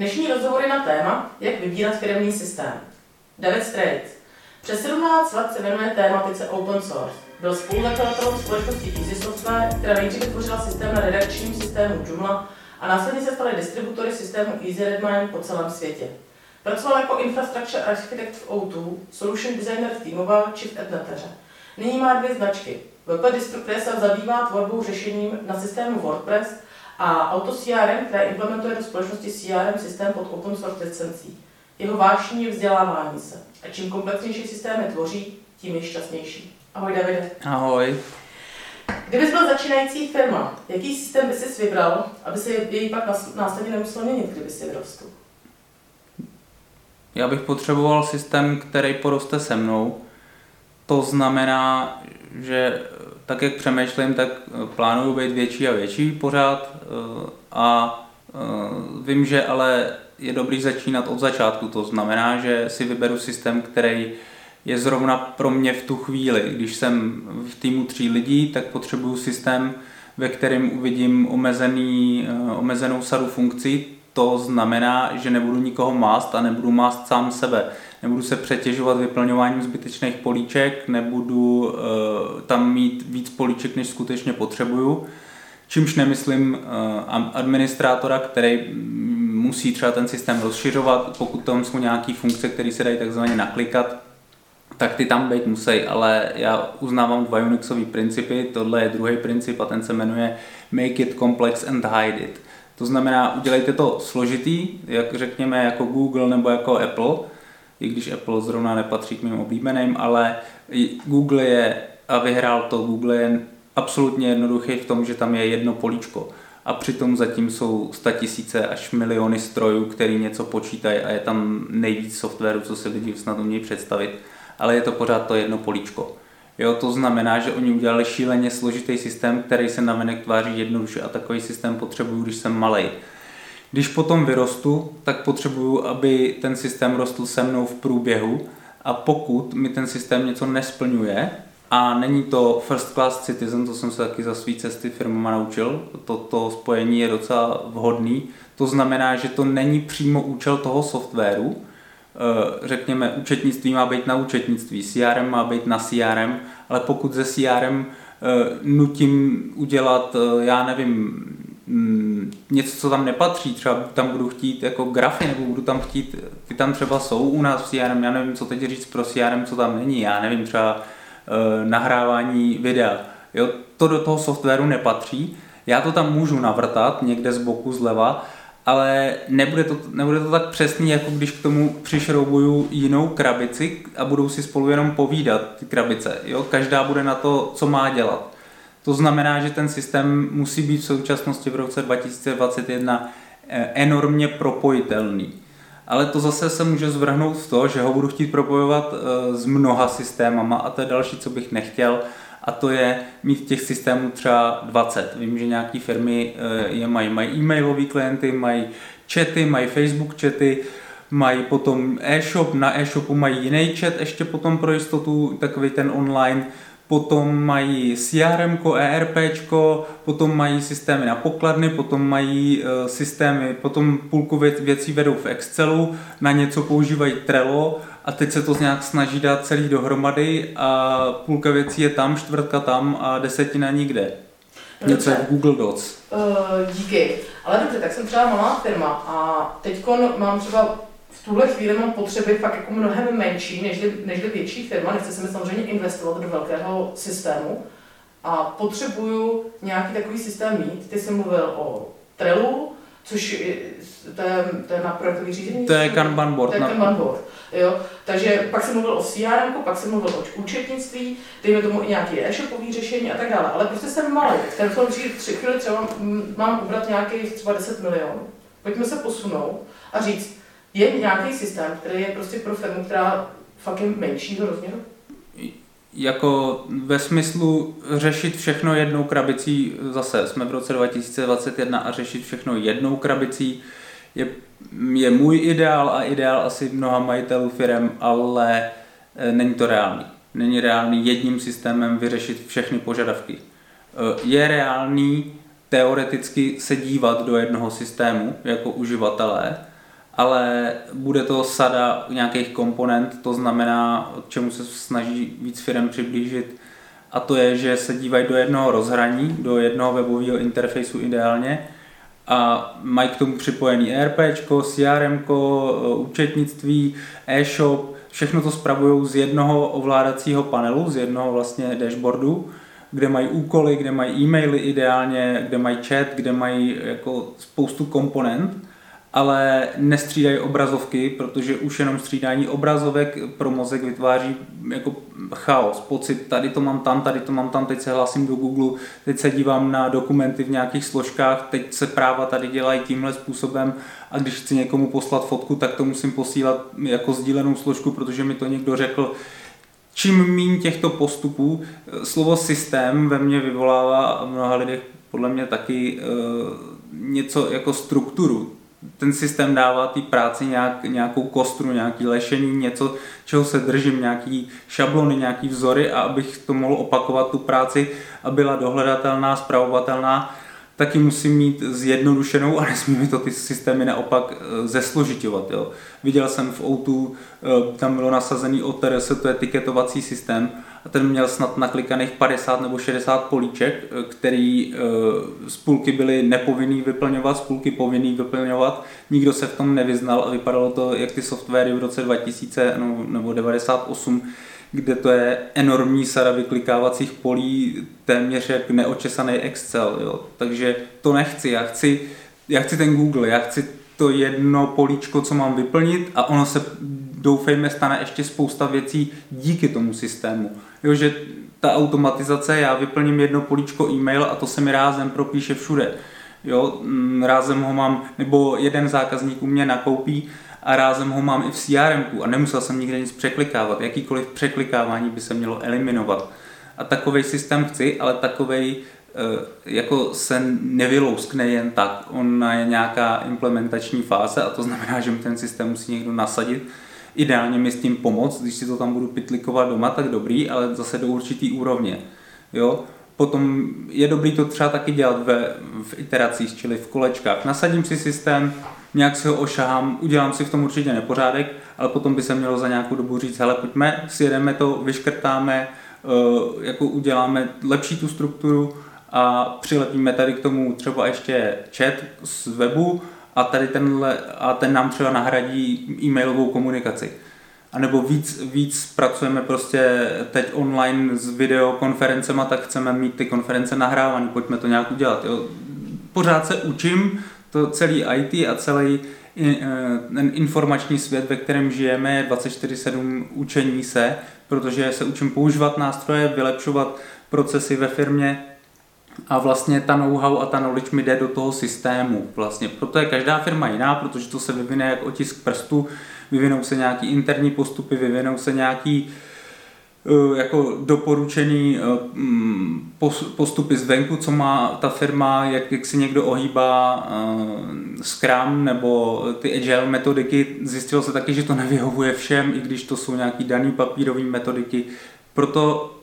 Dnešní rozhovor je na téma, jak vybírat firmní systém. David Straits. Přes 17 let se věnuje tématice open source. Byl spoluzakladatelem společnosti Easy Software, která nejdříve tvořila systém na redakčním systému Joomla a následně se staly distributory systému Easy Redmine po celém světě. Pracoval jako infrastructure architect v O2, solution designer v T-Mobile či v Etneteře. Nyní má dvě značky. WP Distro, se zabývá tvorbou řešením na systému WordPress a Auto CRM, které implementuje do společnosti CRM systém pod open source licencí. Jeho vášní je vzdělávání se. A čím komplexnější systémy tvoří, tím je šťastnější. Ahoj Davide. Ahoj. Kdybys byl začínající firma, jaký systém bys si vybral, aby se jej pak následně nemusel měnit, kdyby si vyrostl? Já bych potřeboval systém, který poroste se mnou. To znamená, že tak, jak přemýšlím, tak plánuju být větší a větší pořád eh, a eh, vím, že ale je dobrý začínat od začátku. To znamená, že si vyberu systém, který je zrovna pro mě v tu chvíli. Když jsem v týmu tří lidí, tak potřebuju systém, ve kterém uvidím omezený, eh, omezenou sadu funkcí. To znamená, že nebudu nikoho mást a nebudu mást sám sebe. Nebudu se přetěžovat vyplňováním zbytečných políček, nebudu uh, tam mít víc políček, než skutečně potřebuju. Čímž nemyslím uh, administrátora, který musí třeba ten systém rozšiřovat, pokud tam jsou nějaké funkce, které se dají takzvaně naklikat, tak ty tam být musí, ale já uznávám dva Unixové principy, tohle je druhý princip a ten se jmenuje Make it complex and hide it. To znamená, udělejte to složitý, jak řekněme jako Google nebo jako Apple, i když Apple zrovna nepatří k mým oblíbeným, ale Google je, a vyhrál to, Google je absolutně jednoduchý v tom, že tam je jedno políčko a přitom zatím jsou tisíce až miliony strojů, který něco počítají a je tam nejvíc softwaru, co se lidi snad umějí představit, ale je to pořád to jedno políčko. Jo, to znamená, že oni udělali šíleně složitý systém, který se navenek tváří jednoduše a takový systém potřebuju, když jsem malý. Když potom vyrostu, tak potřebuju, aby ten systém rostl se mnou v průběhu a pokud mi ten systém něco nesplňuje, a není to first class citizen, to jsem se taky za svý cesty firmama naučil, toto spojení je docela vhodný. To znamená, že to není přímo účel toho softwaru, eh, řekněme, účetnictví má být na účetnictví, CRM má být na CRM, ale pokud ze CRM eh, nutím udělat, eh, já nevím, mm, něco, co tam nepatří, třeba tam budu chtít jako grafy, nebo budu tam chtít, ty tam třeba jsou u nás v CRM, já nevím, co teď říct pro CRM, co tam není, já nevím, třeba Eh, nahrávání videa. Jo, to do toho softwaru nepatří. Já to tam můžu navrtat někde z boku zleva, ale nebude to, nebude to tak přesný, jako když k tomu přišroubuju jinou krabici a budou si spolu jenom povídat ty krabice. Jo? Každá bude na to, co má dělat. To znamená, že ten systém musí být v současnosti v roce 2021 eh, enormně propojitelný. Ale to zase se může zvrhnout v to, že ho budu chtít propojovat eh, s mnoha systémama. A to je další, co bych nechtěl a to je mít těch systémů třeba 20. Vím, že nějaké firmy eh, je mají, mají e-mailové klienty, mají chaty, mají Facebook chaty, mají potom e-shop, na e-shopu mají jiný chat ještě potom pro jistotu, takový ten online, potom mají CRM, ERP, potom mají systémy na pokladny, potom mají uh, systémy, potom půlku věcí vedou v Excelu, na něco používají Trello a teď se to nějak snaží dát celý dohromady a půlka věcí je tam, čtvrtka tam a desetina nikde. Něco v Google Docs. Uh, díky. Ale dobře, tak jsem třeba malá firma a teď mám třeba v tuhle chvíli mám potřeby fakt jako mnohem menší než, než větší firma, nechci se mi samozřejmě investovat do velkého systému a potřebuju nějaký takový systém mít. Ty jsi mluvil o Trellu, což je, to je, to je na projektový řízení? To je Kanban board. To je Kanban board. Jo? Takže pak jsem mluvil o CRM, pak jsem mluvil o účetnictví, dejme tomu i nějaké e-shopový řešení a tak dále. Ale prostě jsem malý. Ten tři chvíli třeba mám ubrat nějakých třeba 10 milionů. Pojďme se posunout a říct, je nějaký systém, který je prostě pro firmu, která fakt je menšího rozměru? Jako ve smyslu řešit všechno jednou krabicí, zase jsme v roce 2021 a řešit všechno jednou krabicí je, je můj ideál a ideál asi mnoha majitelů firm, ale e, není to reálný. Není reálný jedním systémem vyřešit všechny požadavky. E, je reálný teoreticky se dívat do jednoho systému jako uživatelé, ale bude to sada nějakých komponent, to znamená, čemu se snaží víc firm přiblížit, a to je, že se dívají do jednoho rozhraní, do jednoho webového interfejsu ideálně. A mají k tomu připojený ERP, CRM, účetnictví, e-shop, všechno to spravují z jednoho ovládacího panelu, z jednoho vlastně dashboardu, kde mají úkoly, kde mají e-maily ideálně, kde mají chat, kde mají jako spoustu komponent ale nestřídají obrazovky, protože už jenom střídání obrazovek pro mozek vytváří jako chaos, pocit, tady to mám tam, tady to mám tam, teď se hlásím do Google, teď se dívám na dokumenty v nějakých složkách, teď se práva tady dělají tímhle způsobem a když chci někomu poslat fotku, tak to musím posílat jako sdílenou složku, protože mi to někdo řekl, čím méně těchto postupů, slovo systém ve mně vyvolává a mnoha lidech podle mě taky uh, něco jako strukturu ten systém dává té práci nějak, nějakou kostru, nějaký lešení, něco, čeho se držím, nějaký šablony, nějaký vzory a abych to mohl opakovat tu práci a byla dohledatelná, zpravovatelná, taky musím mít zjednodušenou a nesmí mi to ty systémy naopak eh, zesložitovat. Jo. Viděl jsem v Outu, eh, tam bylo nasazený OTRS, to je tiketovací systém, a ten měl snad naklikaných 50 nebo 60 políček, eh, který spůlky byly nepovinný vyplňovat, spůlky povinný vyplňovat. Nikdo se v tom nevyznal a vypadalo to jak ty softwary v roce 2000 no, nebo 98, kde to je enormní sada vyklikávacích polí, téměř jak neočesaný Excel. Jo. Takže to nechci, já chci, já chci ten Google, já chci to jedno políčko, co mám vyplnit a ono se, doufejme, stane ještě spousta věcí díky tomu systému. Jo, že ta automatizace, já vyplním jedno políčko e-mail a to se mi rázem propíše všude. Jo, mm, rázem ho mám, nebo jeden zákazník u mě nakoupí a rázem ho mám i v CRM a nemusel jsem nikde nic překlikávat. Jakýkoliv překlikávání by se mělo eliminovat. A takový systém chci, ale takový eh, jako se nevylouskne jen tak. On je nějaká implementační fáze a to znamená, že mi ten systém musí někdo nasadit. Ideálně mi s tím pomoct, když si to tam budu pitlikovat doma, tak dobrý, ale zase do určitý úrovně. Jo? Potom je dobrý to třeba taky dělat ve, v iteracích, čili v kolečkách. Nasadím si systém, nějak si ho ošahám, udělám si v tom určitě nepořádek, ale potom by se mělo za nějakou dobu říct, hele pojďme, sjedeme to, vyškrtáme, eh, jako uděláme lepší tu strukturu a přilepíme tady k tomu třeba ještě chat z webu a tady tenhle, a ten nám třeba nahradí e-mailovou komunikaci. A nebo víc, víc pracujeme prostě teď online s videokonferencema, tak chceme mít ty konference nahrávané, pojďme to nějak udělat. Jo. Pořád se učím, to celý IT a celý eh, ten informační svět, ve kterém žijeme, je 24-7 učení se, protože se učím používat nástroje, vylepšovat procesy ve firmě a vlastně ta know-how a ta knowledge mi jde do toho systému. Vlastně. Proto je každá firma jiná, protože to se vyvine jak otisk prstu, vyvinou se nějaký interní postupy, vyvinou se nějaký Eh, jako doporučený eh, mm, postupy zvenku, co má ta firma, jak, jak si někdo ohýbá eh, Scrum nebo ty agile metodiky. Zjistilo se taky, že to nevyhovuje všem, i když to jsou nějaký daný papírové metodiky. Proto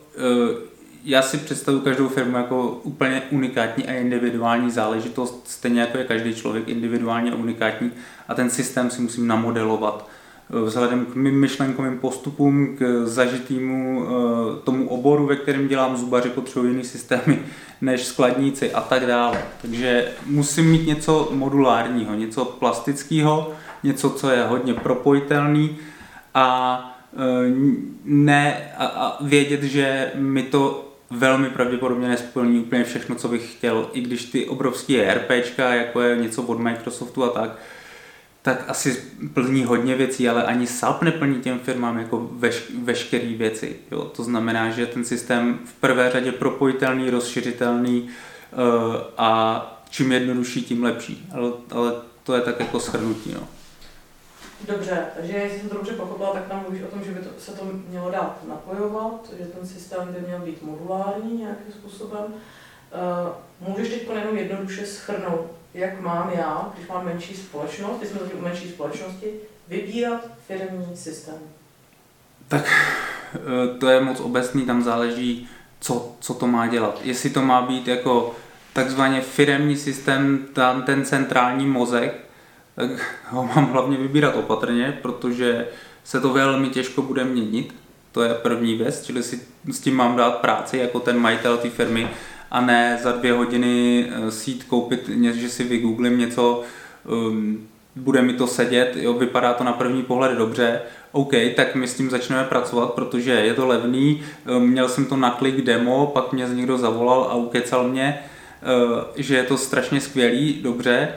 já si představuji každou firmu jako úplně unikátní a individuální záležitost, stejně jako je každý člověk individuálně unikátní a ten systém si musím namodelovat vzhledem k mým myšlenkovým postupům, k zažitému eh, tomu oboru, ve kterém dělám zubaři, potřebují jiný systémy než skladníci a tak dále. Takže musím mít něco modulárního, něco plastického, něco, co je hodně propojitelný a eh, ne a vědět, že mi to velmi pravděpodobně nesplní úplně všechno, co bych chtěl, i když ty obrovské ERPčka, jako je něco od Microsoftu a tak, tak asi plní hodně věcí, ale ani SAP neplní těm firmám jako veš, veškeré věci. Jo? To znamená, že ten systém v prvé řadě propojitelný, rozšiřitelný uh, a čím jednodušší, tím lepší. Ale, ale to je tak jako shrnutí. No. Dobře, takže jestli jsem to dobře pochopila, tak tam mluvíš o tom, že by to, se to mělo dát napojovat, že ten systém by měl být modulární nějakým způsobem. Uh, můžeš teď jenom jednoduše schrnout, jak mám já, když mám menší společnost, když jsme u menší společnosti, vybírat firmní systém? Tak eh, to je moc obecný, tam záleží, co, co to má dělat. Jestli to má být jako takzvaně firemní systém, tam ten centrální mozek, tak ho mám hlavně vybírat opatrně, protože se to velmi těžko bude měnit. To je první věc, čili si s tím mám dát práci jako ten majitel té firmy a ne za dvě hodiny eh, sít koupit, že si vygooglím něco, um, bude mi to sedět, jo, vypadá to na první pohled dobře, OK, tak my s tím začneme pracovat, protože je to levný, um, měl jsem to na klik demo, pak mě někdo zavolal a ukecal mě, uh, že je to strašně skvělý, dobře,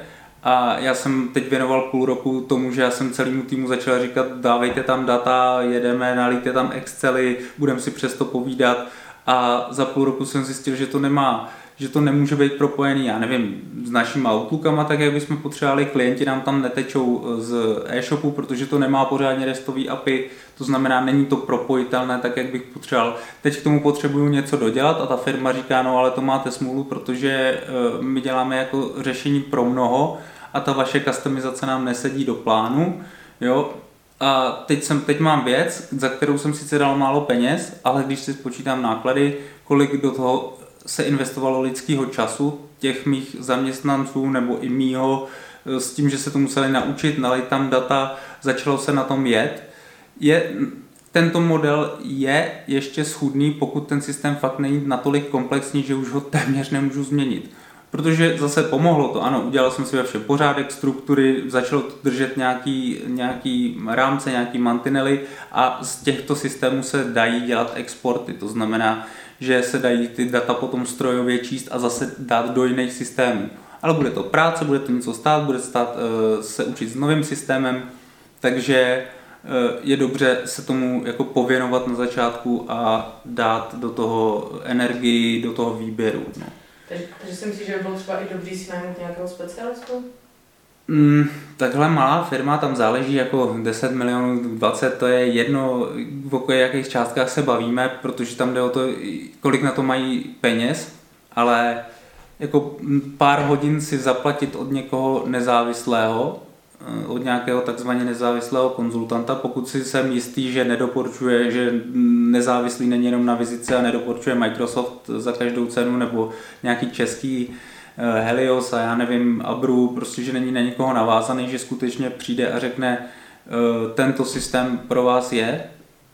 a já jsem teď věnoval půl roku tomu, že já jsem celému týmu začal říkat, dávejte tam data, jedeme, nalíte tam Excely, budeme si přesto povídat. A za půl roku jsem zjistil, že to nemá že to nemůže být propojený, já nevím, s našimi Outlookama, tak jak bychom potřebovali, klienti nám tam netečou z e-shopu, protože to nemá pořádně restový API, to znamená, není to propojitelné tak, jak bych potřeboval. Teď k tomu potřebuju něco dodělat a ta firma říká, no ale to máte smůlu, protože eh, my děláme jako řešení pro mnoho a ta vaše customizace nám nesedí do plánu, jo, a teď, jsem, teď mám věc, za kterou jsem sice dal málo peněz, ale když si spočítám náklady, kolik do toho se investovalo lidského času, těch mých zaměstnanců nebo i mýho, eh, s tím, že se to museli naučit, nalej tam data, začalo se na tom jet. Je, tento model je ještě schudný, pokud ten systém fakt není natolik komplexní, že už ho téměř nemůžu změnit. Protože zase pomohlo to, ano, udělal jsem si ve všem pořádek, struktury, začalo to držet nějaký, nějaký rámce, nějaký mantinely a z těchto systémů se dají dělat exporty. To znamená, že se dají ty data potom strojově číst a zase dát do jiných systémů. Ale bude to práce, bude to něco stát, bude stát uh, se učit s novým systémem, takže uh, je dobře se tomu jako pověnovat na začátku a dát do toho energii, do toho výběru. No. Takže, takže si myslíš, že by bylo třeba i dobrý si najmout nějakého specialistu? Mm, takhle malá firma, tam záleží jako 10 milionů, 20, to je jedno, o jakých částkách se bavíme, protože tam jde o to, kolik na to mají peněz, ale jako pár hodin si zaplatit od někoho nezávislého, eh, od nějakého takzvaně nezávislého konzultanta, pokud si jsem jistý, že nedoporučuje, že nezávislý není jenom na vizice a nedoporučuje Microsoft za každou cenu nebo nějaký český Eh, Helios a já nevím, Abru, prostě, že není na někoho navázaný, že skutečně přijde a řekne, eh, tento systém pro vás je,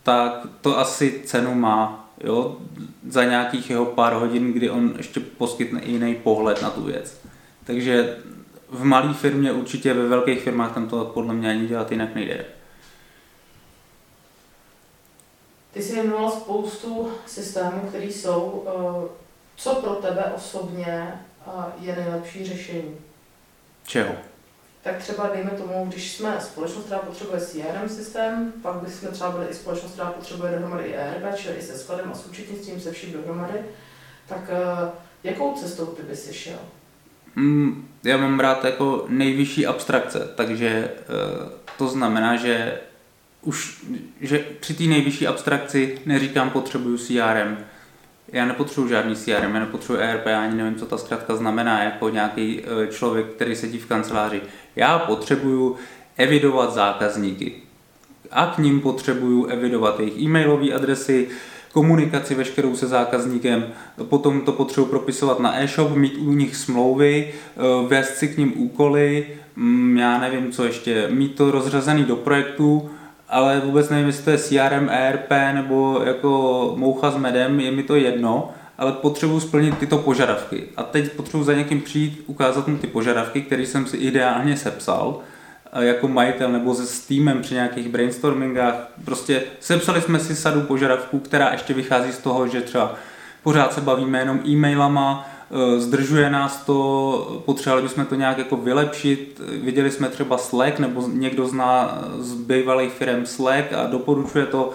tak to asi cenu má, jo, za nějakých jeho pár hodin, kdy on ještě poskytne jiný pohled na tu věc. Takže v malé firmě určitě, ve velkých firmách tam to podle mě ani dělat jinak nejde. Ty jsi jmenoval spoustu systémů, které jsou. Eh, co pro tebe osobně je nejlepší řešení. Čeho? Tak třeba dejme tomu, když jsme společnost, která potřebuje CRM systém, pak bychom třeba byli i společnost, která potřebuje dohromady i ERP, čili i se skladem a s účetnictvím se vším dohromady, tak uh, jakou cestou ty bys šel? Mm, já mám rád jako nejvyšší abstrakce, takže uh, to znamená, že už že při té nejvyšší abstrakci neříkám potřebuju CRM, já nepotřebuji žádný CRM, já nepotřebuji ERP, ani nevím, co ta zkrátka znamená jako nějaký e, člověk, který sedí v kanceláři. Já potřebuju evidovat zákazníky. A k ním potřebuju evidovat jejich e-mailové adresy, komunikaci veškerou se zákazníkem, potom to potřebuji propisovat na e-shop, mít u nich smlouvy, e, vést si k ním úkoly, mm, já nevím co ještě, mít to rozřazený do projektu, ale vůbec nevím, jestli to je CRM, ERP nebo jako moucha s medem, je mi to jedno, ale potřebuji splnit tyto požadavky. A teď potřebuji za někým přijít, ukázat mu ty požadavky, které jsem si ideálně sepsal, jako majitel nebo se týmem při nějakých brainstormingách. Prostě sepsali jsme si sadu požadavků, která ještě vychází z toho, že třeba pořád se bavíme jenom e-mailama, Eh, zdržuje nás to, potřebovali bychom to nějak jako vylepšit. Viděli jsme třeba Slack, nebo někdo zná z bývalých firm Slack a doporučuje to.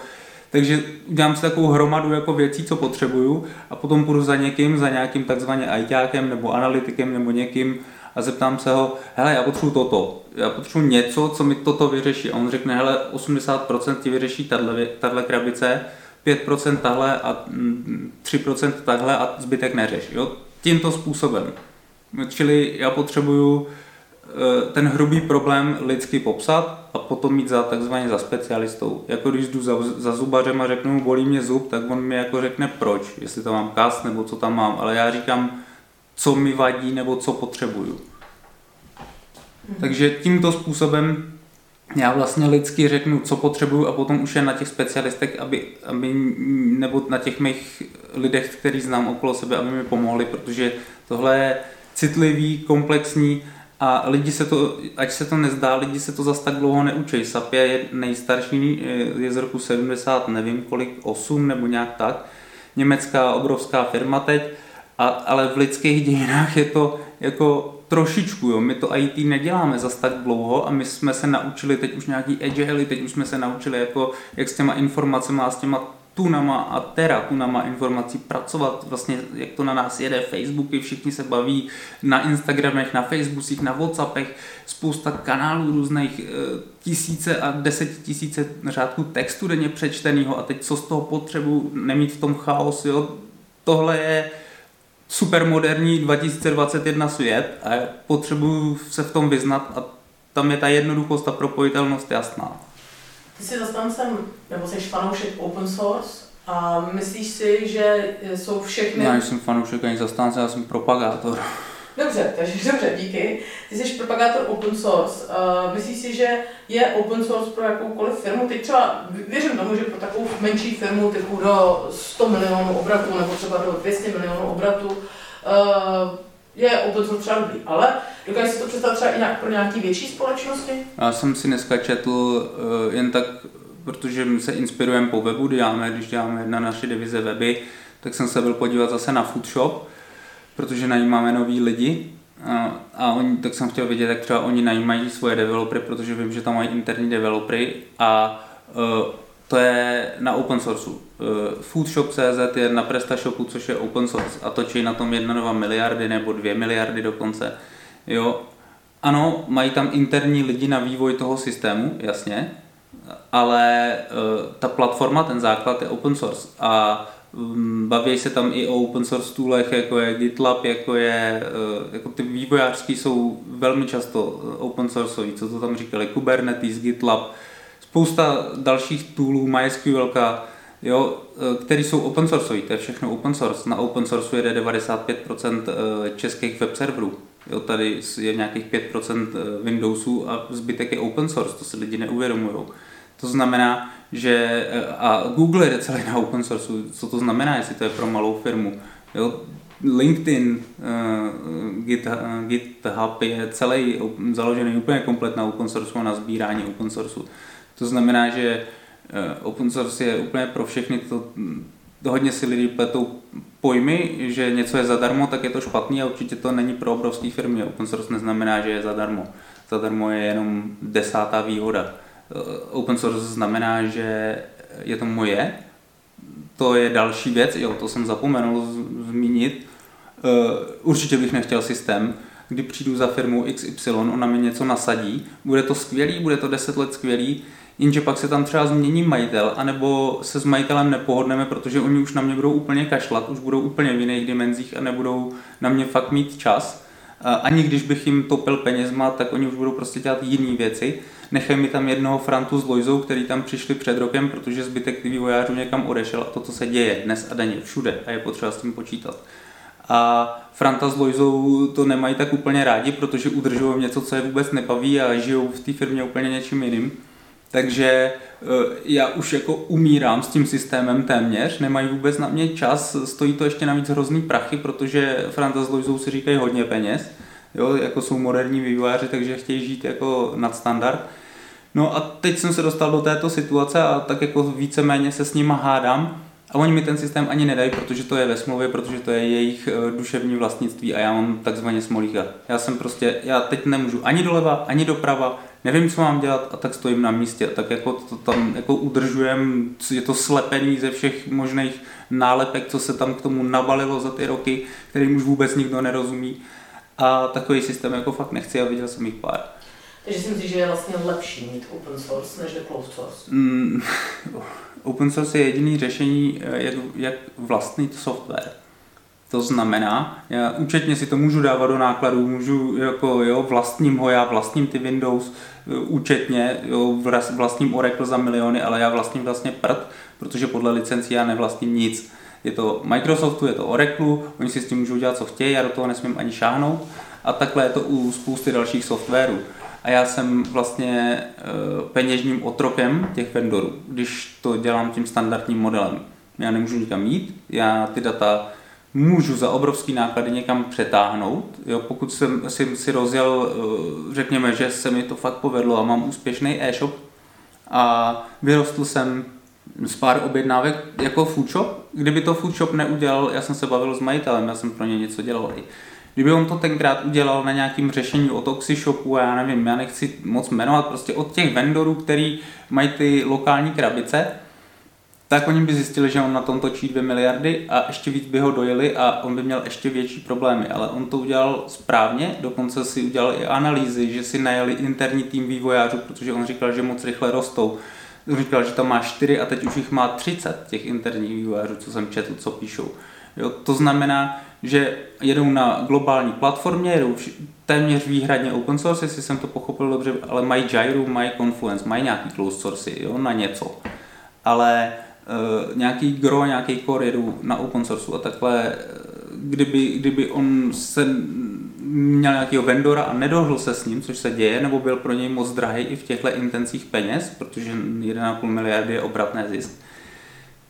Takže dělám si takovou hromadu jako věcí, co potřebuju a potom půjdu za někým, za nějakým takzvaně ITákem nebo analytikem nebo někým a zeptám se ho, hele, já potřebuji toto, já potřebuji něco, co mi toto vyřeší. A on řekne, hele, 80% ti vyřeší tahle krabice, 5% tahle a 3% mm, takhle a zbytek neřeš. Jo? Tímto způsobem. Čili já potřebuju eh, ten hrubý problém lidsky popsat a potom mít za takzvaně za specialistou. Jako když jdu za, za zubařem a řeknu mu bolí mě zub, tak on mi jako řekne proč, jestli to mám kast nebo co tam mám, ale já říkám, co mi vadí nebo co potřebuju. Hmm. Takže tímto způsobem já vlastně lidsky řeknu, co potřebuju a potom už je na těch specialistech, aby, aby, nebo na těch mých lidech, který znám okolo sebe, aby mi pomohli, protože tohle je citlivý, komplexní a lidi se to, ať se to nezdá, lidi se to zas tak dlouho neučí. SAP je nejstarší, je z roku 70, nevím kolik, 8 nebo nějak tak. Německá obrovská firma teď, a, ale v lidských dějinách je to jako trošičku, jo. my to IT neděláme zas tak dlouho a my jsme se naučili teď už nějaký agile, teď už jsme se naučili jako, jak s těma informacemi a s těma tunama a teratunama informací pracovat, vlastně jak to na nás jede, Facebooky, všichni se baví na Instagramech, na Facebookích, na Whatsappech, spousta kanálů různých, e, tisíce a desetitisíce řádků textu denně přečtenýho a teď co z toho potřebu nemít v tom chaos, jo, tohle je supermoderní 2021 svět a potřebuju se v tom vyznat a tam je ta jednoduchost a propojitelnost jasná. Ty jsi zastáncem, nebo jsi fanoušek open source a myslíš si, že jsou všechny... Já jsem fanoušek ani zastánce, já jsem propagátor. Dobře, takže dobře, díky. Ty jsi propagátor open source. Uh, myslíš si, že je open source pro jakoukoliv firmu? Teď třeba věřím tomu, že pro takovou menší firmu typu do 100 milionů obratů nebo třeba do 200 milionů obratů uh, je open source třeba dobrý, ale dokážeš si to představit třeba i nějak pro nějaký větší společnosti? Já jsem si dneska četl uh, jen tak, protože se inspirujeme po webu, děláme, když děláme na naše divize weby, tak jsem se byl podívat zase na Foodshop, protože najímáme nový lidi a, a oni, tak jsem chtěl vidět, jak třeba oni najímají svoje developery, protože vím, že tam mají interní developery a uh, to je na open source. Uh, Foodshop.cz je na PrestaShopu, což je open source a točí na tom 1,2 miliardy nebo 2 miliardy dokonce. Jo, ano, mají tam interní lidi na vývoj toho systému, jasně, ale uh, ta platforma, ten základ je open source a baví se tam i o open source toolech, jako je GitLab, jako je, uh, jako ty vývojářský jsou velmi často open sourceový, co to tam říkali, Kubernetes, GitLab, spousta dalších toolů, MySQL, jo, který jsou open source, to je všechno open source. Na open source jede 95% českých web serverů. Jo, tady je nějakých 5% Windowsů a zbytek je open source, to si lidi neuvědomují. To znamená, že a Google je celý na open source, co to znamená, jestli to je pro malou firmu. Jo, LinkedIn, uh, Git, uh, GitHub je celý založený úplně komplet na open source a na sbírání open source. To znamená, že uh, open source je úplně pro všechny, to, hodně si lidi pletou pojmy, že něco je zadarmo, tak je to špatný a určitě to není pro obrovské firmy. Open source neznamená, že je zadarmo. Zadarmo je jenom desátá výhoda Eh, open source znamená, že je to moje. To je další věc, jo, to jsem zapomenul zmínit. Eh, určitě bych nechtěl systém, kdy přijdu za firmu XY, ona mi něco nasadí, bude to skvělý, bude to 10 let skvělý, jenže pak se tam třeba změní majitel, anebo se s majitelem nepohodneme, protože oni už na mě budou úplně kašlat, už budou úplně v jiných dimenzích a nebudou na mě fakt mít čas. Ani když bych jim topil penězma, tak oni už budou prostě dělat jiné věci nechají mi tam jednoho Frantu s Lojzou, který tam přišli před rokem, protože zbytek vývojářů někam odešel a to, co se děje dnes a denně všude a je potřeba s tím počítat. A Franta s Lojzou to nemají tak úplně rádi, protože udržují něco, co je vůbec nebaví a žijou v té firmě úplně něčím jiným. Takže eh, já už jako umírám s tím systémem téměř, nemají vůbec na mě čas, stojí to ještě navíc hrozný prachy, protože Franta s Lojzou si říkají hodně peněz, jo, jako jsou moderní vývojáři, takže chtějí žít jako nadstandard. No a teď jsem se dostal do této situace a tak jako víceméně se s nima hádám a oni mi ten systém ani nedají, protože to je ve smlouvě, protože to je jejich eh, duševní vlastnictví a já mám takzvaně smolíka. Já jsem prostě, já teď nemůžu ani doleva, ani doprava, nevím, co mám dělat a tak stojím na místě. Tak jako to tam jako udržujem, je to slepený ze všech možných nálepek, co se tam k tomu nabalilo za ty roky, kterým už vůbec nikdo nerozumí. A takový systém jako fakt nechci a viděl jsem jich pár. Takže si myslíš, že je vlastně lepší mít open source než closed source? Mm, open source je jediný řešení, jak, jak vlastnit software. To znamená, já účetně si to můžu dávat do nákladů, můžu jako jo, vlastním ho, já vlastním ty Windows eh, účetně, jo, vlastním Oracle za miliony, ale já vlastním vlastně prd, protože podle licencí já nevlastním nic. Je to Microsoftu, je to Oracle, oni si s tím můžou dělat, co chtějí, já do toho nesmím ani šáhnout A takhle je to u spousty dalších softwarů. A já jsem vlastně peněžním otrokem těch vendorů, když to dělám tím standardním modelem. Já nemůžu nikam jít, já ty data můžu za obrovský náklady někam přetáhnout. Jo, pokud jsem si, si rozjel, eh, řekněme, že se mi to fakt povedlo a mám úspěšný e-shop a vyrostl jsem z pár objednávek jako food shop. Kdyby to food shop neudělal, já jsem se bavil s majitelem, já jsem pro ně něco dělal. Kdyby on to tenkrát udělal na nějakým řešení od Oxyshopu já nevím, já nechci moc jmenovat, prostě od těch vendorů, který mají ty lokální krabice, tak oni by zjistili, že on na tom točí 2 miliardy a ještě víc by ho dojeli a on by měl ještě větší problémy. Ale on to udělal správně, dokonce si udělal i analýzy, že si najeli interní tým vývojářů, protože on říkal, že moc rychle rostou. On říkal, že tam má 4 a teď už jich má 30 těch interních vývojářů, co jsem četl, co píšou. Jo, to znamená, že jedou na globální platformě, jedou téměř výhradně open source, jestli jsem to pochopil dobře, ale mají Gyro, mají Confluence, mají nějaký closed source, jo, na něco. Ale nějaký gro, nějaký core jedu na open source a takhle, eh, kdyby, kdyby on se měl nějakého vendora a nedohl se s ním, což se děje, nebo byl pro něj moc drahý i v těchto intencích peněz, protože 1,5 miliardy je obratné zisk,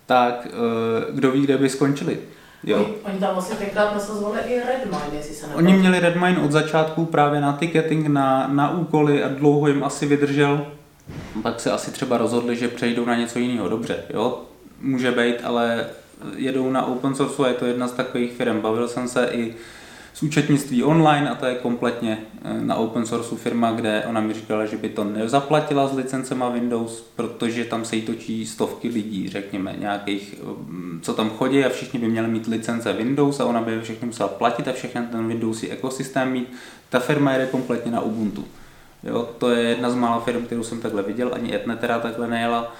tak uh, kdo ví, kde by skončili. Jo. Oni, oni tam vlastně tenkrát nasazovali i Redmine, jestli se Oni měli Redmine od začátku právě na ticketing, na, na úkoly a dlouho jim asi vydržel pak se asi třeba rozhodli, že přejdou na něco jiného. Dobře, jo, může být, ale jedou na open source je to jedna z takových firm. Bavil jsem se i s účetnictví online a to je kompletně eh, na open source firma, kde ona mi říkala, že by to nezaplatila s licencema Windows, protože tam se jí točí stovky lidí, řekněme, nějakých, mm, co tam chodí a všichni by měli mít licence Windows a ona by všechny musela platit a všechny ten Windows ekosystém mít. Ta firma jede kompletně na Ubuntu. Jo, to je jedna z mála firm, kterou jsem takhle viděl, ani Etnetera takhle nejela.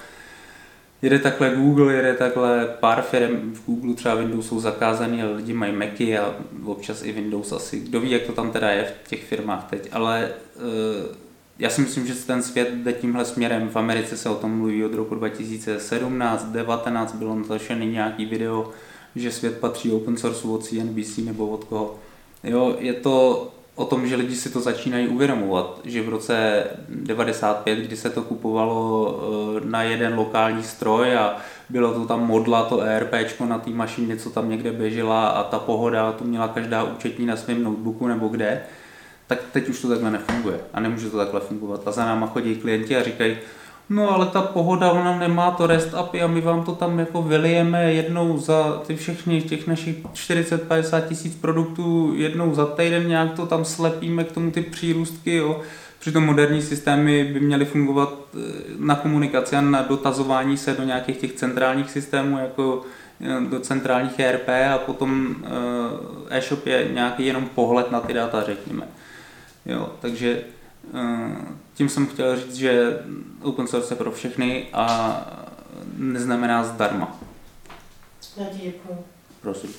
Jede takhle Google, jede takhle pár firm, v Google třeba Windows jsou zakázaný, ale lidi mají Macy a občas i Windows asi. Kdo ví, jak to tam teda je v těch firmách teď, ale uh, já si myslím, že ten svět jde tímhle směrem. V Americe se o tom mluví od roku 2017, 2019 bylo natočený nějaký video, že svět patří open source od CNBC nebo od koho. Jo, je to o tom, že lidi si to začínají uvědomovat, že v roce 95, kdy se to kupovalo eh, na jeden lokální stroj a bylo to tam modla, to ERP na té mašině, co tam někde běžela a ta pohoda, to měla každá účetní na svém notebooku nebo kde, tak teď už to takhle nefunguje a nemůže to takhle fungovat. A za náma chodí klienti a říkají, No ale ta pohoda, ona nemá to REST API a my vám to tam jako vylijeme jednou za ty všechny těch našich 40-50 tisíc produktů jednou za týden, nějak to tam slepíme k tomu ty přírůstky, jo. Přitom moderní systémy by měly fungovat eh, na komunikaci a na dotazování se do nějakých těch centrálních systémů, jako eh, do centrálních ERP a potom eh, e-shop je nějaký jenom pohled na ty data, řekněme. Jo, takže tím jsem chtěl říct, že open source je pro všechny a neznamená zdarma. Já děkuji. Prosím.